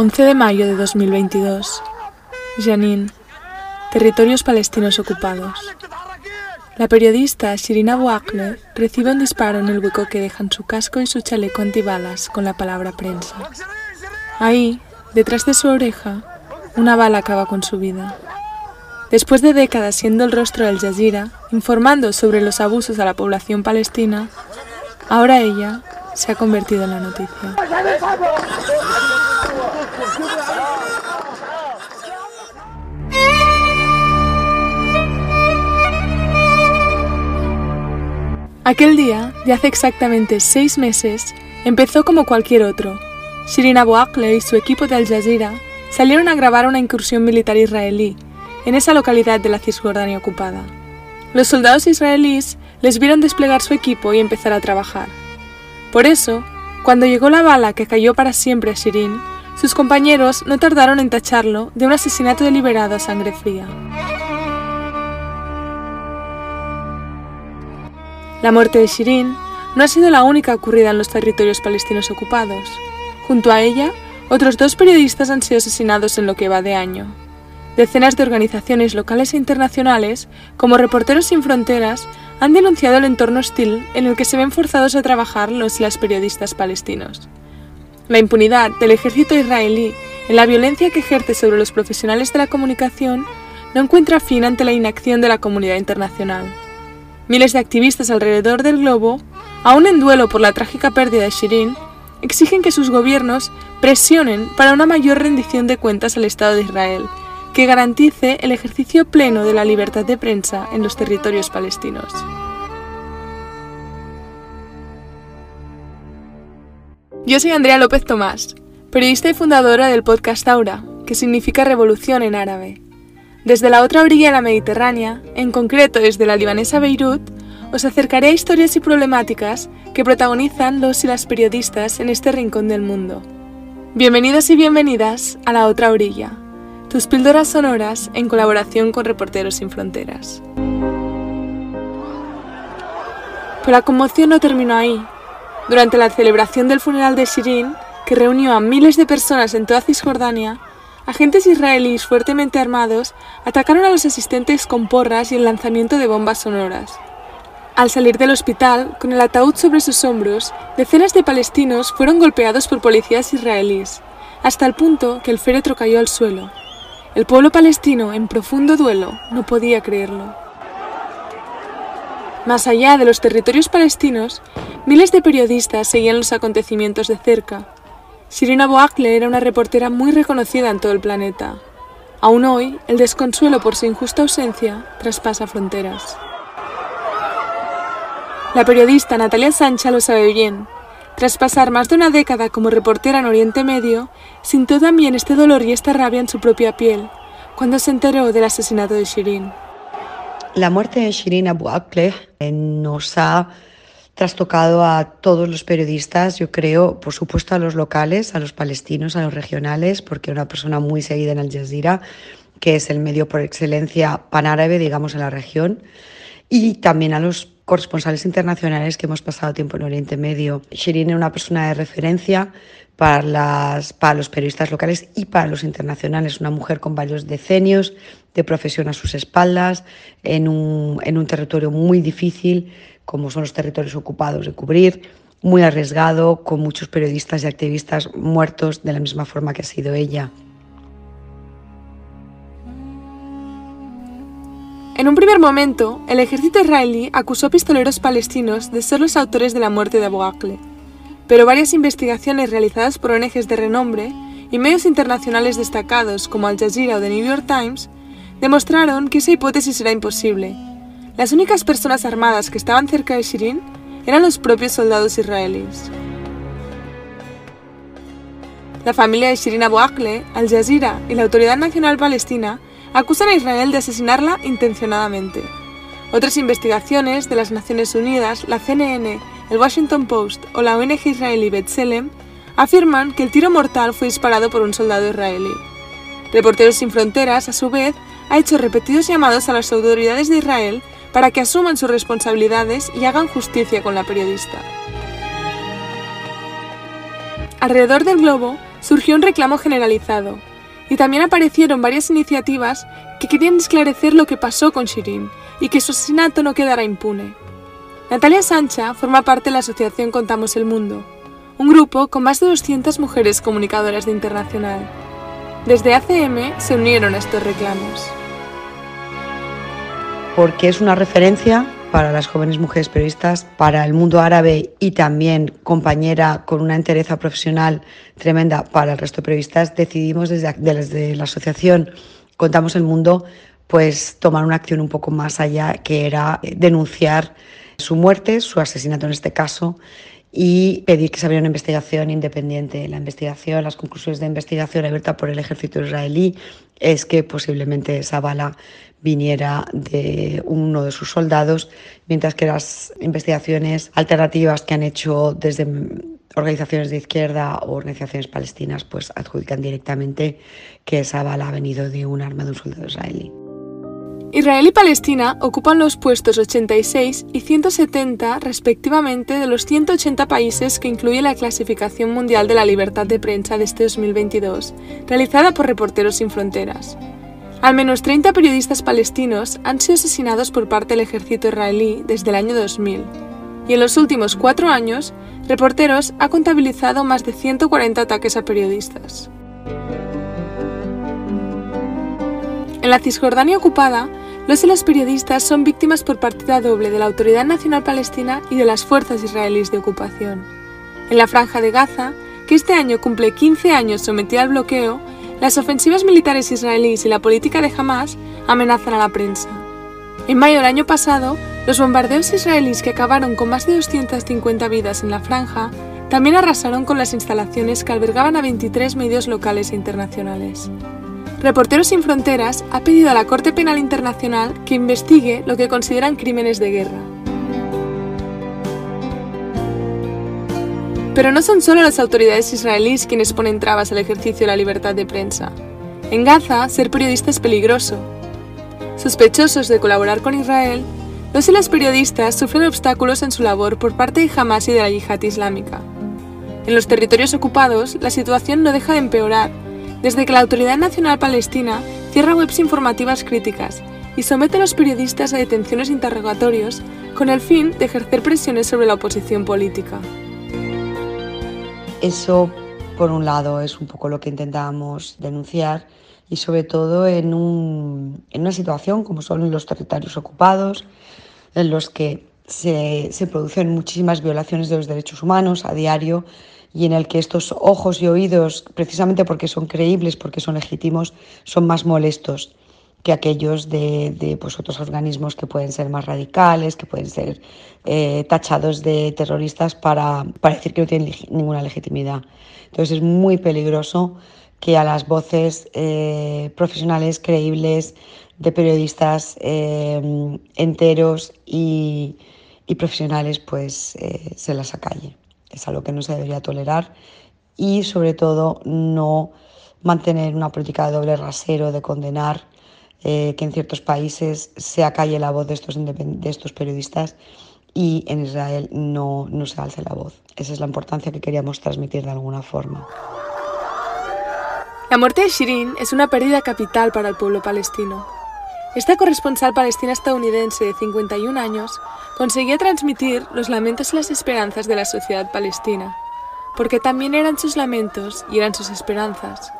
11 de mayo de 2022. Janin. Territorios palestinos ocupados. La periodista Shirin Abu recibe un disparo en el hueco que dejan su casco y su chaleco antibalas con la palabra prensa. Ahí, detrás de su oreja, una bala acaba con su vida. Después de décadas siendo el rostro del Jazeera, informando sobre los abusos a la población palestina, ahora ella se ha convertido en la noticia. Aquel día, de hace exactamente seis meses, empezó como cualquier otro. Shirin Abu Akleh y su equipo de Al Jazeera salieron a grabar una incursión militar israelí en esa localidad de la Cisjordania ocupada. Los soldados israelíes les vieron desplegar su equipo y empezar a trabajar. Por eso, cuando llegó la bala que cayó para siempre a Shirin, sus compañeros no tardaron en tacharlo de un asesinato deliberado a sangre fría. La muerte de Shirin no ha sido la única ocurrida en los territorios palestinos ocupados. Junto a ella, otros dos periodistas han sido asesinados en lo que va de año. Decenas de organizaciones locales e internacionales, como Reporteros sin Fronteras, han denunciado el entorno hostil en el que se ven forzados a trabajar los y las periodistas palestinos. La impunidad del ejército israelí en la violencia que ejerce sobre los profesionales de la comunicación no encuentra fin ante la inacción de la comunidad internacional. Miles de activistas alrededor del globo, aún en duelo por la trágica pérdida de Shirin, exigen que sus gobiernos presionen para una mayor rendición de cuentas al Estado de Israel, que garantice el ejercicio pleno de la libertad de prensa en los territorios palestinos. Yo soy Andrea López Tomás, periodista y fundadora del podcast Aura, que significa revolución en árabe. Desde la otra orilla de la Mediterránea, en concreto desde la libanesa Beirut, os acercaré a historias y problemáticas que protagonizan los y las periodistas en este rincón del mundo. Bienvenidos y bienvenidas a la otra orilla, tus píldoras sonoras en colaboración con Reporteros sin Fronteras. Pero la conmoción no terminó ahí. Durante la celebración del funeral de Shirin, que reunió a miles de personas en toda Cisjordania, agentes israelíes fuertemente armados atacaron a los asistentes con porras y el lanzamiento de bombas sonoras. Al salir del hospital, con el ataúd sobre sus hombros, decenas de palestinos fueron golpeados por policías israelíes, hasta el punto que el féretro cayó al suelo. El pueblo palestino, en profundo duelo, no podía creerlo. Más allá de los territorios palestinos, miles de periodistas seguían los acontecimientos de cerca, Shirina Boakle era una reportera muy reconocida en todo el planeta. Aún hoy, el desconsuelo por su injusta ausencia traspasa fronteras. La periodista Natalia Sancha lo sabe bien. Tras pasar más de una década como reportera en Oriente Medio, sintió también este dolor y esta rabia en su propia piel, cuando se enteró del asesinato de Shirin. La muerte de Shirin Abu Akleh nos ha trastocado a todos los periodistas, yo creo, por supuesto a los locales, a los palestinos, a los regionales, porque una persona muy seguida en Al Jazeera, que es el medio por excelencia panárabe, digamos, en la región, y también a los corresponsales internacionales que hemos pasado tiempo en Oriente Medio. Shirin es una persona de referencia para los periodistas locales y para los internacionales, una mujer con varios decenios de profesión a sus espaldas, en un, en un territorio muy difícil, como son los territorios ocupados de cubrir, muy arriesgado, con muchos periodistas y activistas muertos de la misma forma que ha sido ella. En un primer momento, el ejército israelí acusó a pistoleros palestinos de ser los autores de la muerte de Abu Akleh, pero varias investigaciones realizadas por ONGs de renombre y medios internacionales destacados como Al Jazeera o The New York Times demostraron que esa hipótesis era imposible las únicas personas armadas que estaban cerca de Shirin eran los propios soldados israelíes. La familia de Shirin Abu Akleh, Al Jazeera y la Autoridad Nacional Palestina acusan a Israel de asesinarla intencionadamente. Otras investigaciones de las Naciones Unidas, la CNN, el Washington Post o la ONG israelí B'Tselem afirman que el tiro mortal fue disparado por un soldado israelí. Reporteros sin Fronteras, a su vez, ha hecho repetidos llamados a las autoridades de Israel para que asuman sus responsabilidades y hagan justicia con la periodista. Alrededor del globo, surgió un reclamo generalizado, y también aparecieron varias iniciativas que querían esclarecer lo que pasó con Shirin y que su asesinato no quedara impune. Natalia Sancha forma parte de la asociación Contamos el Mundo, un grupo con más de 200 mujeres comunicadoras de internacional. Desde ACM se unieron a estos reclamos. Porque es una referencia para las jóvenes mujeres periodistas, para el mundo árabe y también compañera con una entereza profesional tremenda para el resto de periodistas, decidimos desde, desde la asociación Contamos el Mundo pues tomar una acción un poco más allá, que era denunciar su muerte, su asesinato en este caso, y pedir que se abriera una investigación independiente. La investigación, las conclusiones de investigación abierta por el ejército israelí es que posiblemente esa bala viniera de uno de sus soldados, mientras que las investigaciones alternativas que han hecho desde organizaciones de izquierda o organizaciones palestinas pues adjudican directamente que esa bala ha venido de un arma de un soldado israelí. Israel y Palestina ocupan los puestos 86 y 170 respectivamente de los 180 países que incluye la Clasificación Mundial de la Libertad de Prensa de este 2022, realizada por Reporteros Sin Fronteras. Al menos 30 periodistas palestinos han sido asesinados por parte del ejército israelí desde el año 2000, y en los últimos cuatro años, Reporteros ha contabilizado más de 140 ataques a periodistas. En la Cisjordania ocupada, los y las periodistas son víctimas por partida doble de la Autoridad Nacional Palestina y de las fuerzas israelíes de ocupación. En la franja de Gaza, que este año cumple 15 años sometida al bloqueo, las ofensivas militares israelíes y la política de Hamas amenazan a la prensa. En mayo del año pasado, los bombardeos israelíes que acabaron con más de 250 vidas en la franja también arrasaron con las instalaciones que albergaban a 23 medios locales e internacionales. Reporteros sin Fronteras ha pedido a la Corte Penal Internacional que investigue lo que consideran crímenes de guerra. Pero no son solo las autoridades israelíes quienes ponen trabas al ejercicio de la libertad de prensa. En Gaza, ser periodista es peligroso. Sospechosos de colaborar con Israel, los y las periodistas sufren obstáculos en su labor por parte de Hamas y de la yihad islámica. En los territorios ocupados, la situación no deja de empeorar desde que la Autoridad Nacional Palestina cierra webs informativas críticas y somete a los periodistas a detenciones e interrogatorios con el fin de ejercer presiones sobre la oposición política. Eso, por un lado, es un poco lo que intentábamos denunciar y sobre todo en, en una situación como son los territorios ocupados, en los que se, se producen muchísimas violaciones de los derechos humanos a diario y en el que estos ojos y oídos, precisamente porque son creíbles, porque son legítimos, son más molestos que aquellos de, pues, otros organismos que pueden ser más radicales, que pueden ser eh, tachados de terroristas para, para, decir que no tienen ninguna legitimidad. Entonces es muy peligroso que a las voces eh, profesionales creíbles de periodistas eh, enteros y, y, profesionales pues se las acalle es algo que no se debería tolerar y sobre todo no mantener una política de doble rasero, de condenar eh, que en ciertos países se acalle la voz de estos, periodistas y en Israel no, no se alce la voz. Esa es la importancia que queríamos transmitir de alguna forma. La muerte de Shirin es una pérdida capital para el pueblo palestino. Esta corresponsal palestina estadounidense de 51 años conseguía transmitir los lamentos y las esperanzas de la sociedad palestina, porque también eran sus lamentos y eran sus esperanzas.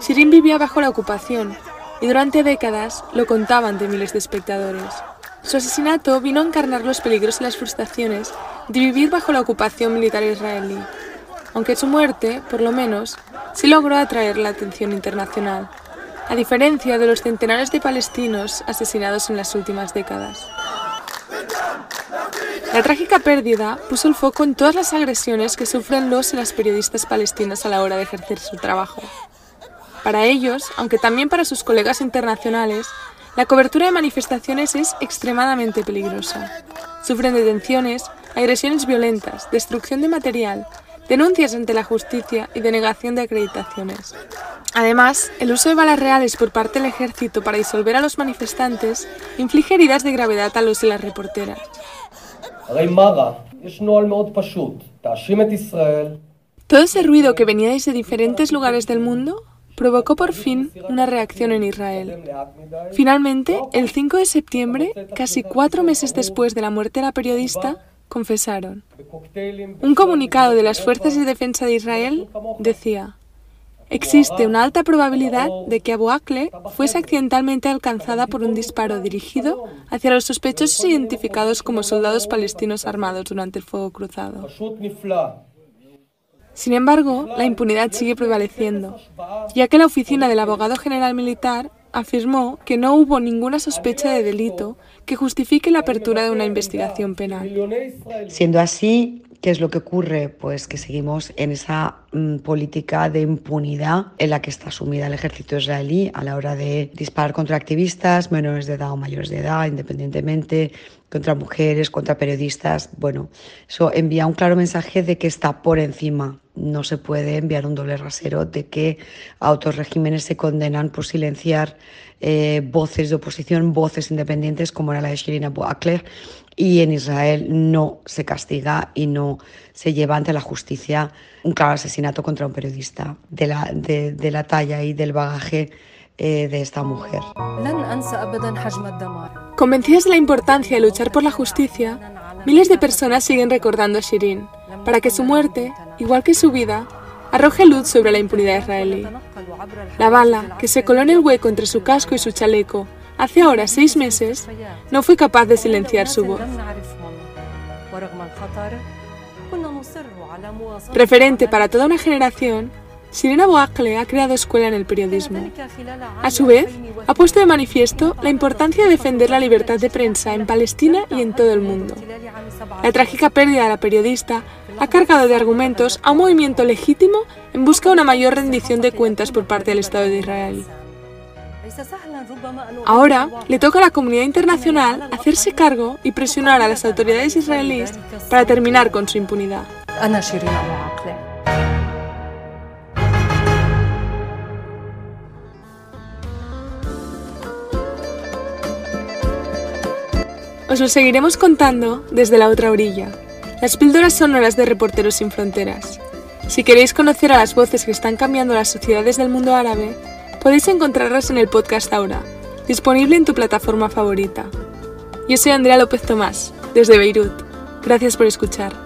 Shirin vivía bajo la ocupación y durante décadas lo contaban de miles de espectadores. Su asesinato vino a encarnar los peligros y las frustraciones de vivir bajo la ocupación militar israelí, aunque su muerte, por lo menos, sí logró atraer la atención internacional, a diferencia de los centenares de palestinos asesinados en las últimas décadas. La trágica pérdida puso el foco en todas las agresiones que sufren los y las periodistas palestinas a la hora de ejercer su trabajo. Para ellos, aunque también para sus colegas internacionales, la cobertura de manifestaciones es extremadamente peligrosa. Sufren detenciones, agresiones violentas, destrucción de material, denuncias ante la justicia y denegación de acreditaciones. Además, el uso de balas reales por parte del ejército para disolver a los manifestantes inflige heridas de gravedad a los y las reporteras. Todo ese ruido que venía desde diferentes lugares del mundo provocó por fin una reacción en Israel. Finalmente, el 5 de septiembre, casi cuatro meses después de la muerte de la periodista, confesaron. Un comunicado de las Fuerzas de Defensa de Israel decía, Existe una alta probabilidad de que Abu Akle fuese accidentalmente alcanzada por un disparo dirigido hacia los sospechosos identificados como soldados palestinos armados durante el fuego cruzado. Sin embargo, la impunidad sigue prevaleciendo, ya que la oficina del abogado general militar afirmó que no hubo ninguna sospecha de delito que justifique la apertura de una investigación penal. Siendo así, ¿qué es lo que ocurre? Pues que seguimos en esa mm, política de impunidad en la que está sumida el ejército israelí a la hora de disparar contra activistas, menores de edad o mayores de edad, independientemente, contra mujeres, contra periodistas. Bueno, eso envía un claro mensaje de que está por encima no se puede enviar un doble rasero de que a otros regímenes se condenan por silenciar eh, voces de oposición, voces independientes como era la de Shirin Abu Akleh, y en Israel no se castiga y no se lleva ante la justicia un claro asesinato contra un periodista de la, de, la talla y del bagaje eh, de esta mujer. Convencidas de la importancia de luchar por la justicia, miles de personas siguen recordando a Shirin para que su muerte, igual que su vida, arroje luz sobre la impunidad israelí. La bala, que se coló en el hueco entre su casco y su chaleco hace ahora seis meses, no fue capaz de silenciar su voz. Referente para toda una generación, Sirena Boakle ha creado escuela en el periodismo. A su vez, ha puesto de manifiesto la importancia de defender la libertad de prensa en Palestina y en todo el mundo. La trágica pérdida de la periodista ha cargado de argumentos a un movimiento legítimo en busca de una mayor rendición de cuentas por parte del Estado de Israel. Ahora le toca a la comunidad internacional hacerse cargo y presionar a las autoridades israelíes para terminar con su impunidad. Os lo seguiremos contando desde la otra orilla. Las píldoras sonoras de Reporteros sin Fronteras. Si queréis conocer a las voces que están cambiando las sociedades del mundo árabe, podéis encontrarlas en el podcast Ahora, disponible en tu plataforma favorita. Yo soy Andrea López Tomás, desde Beirut. Gracias por escuchar.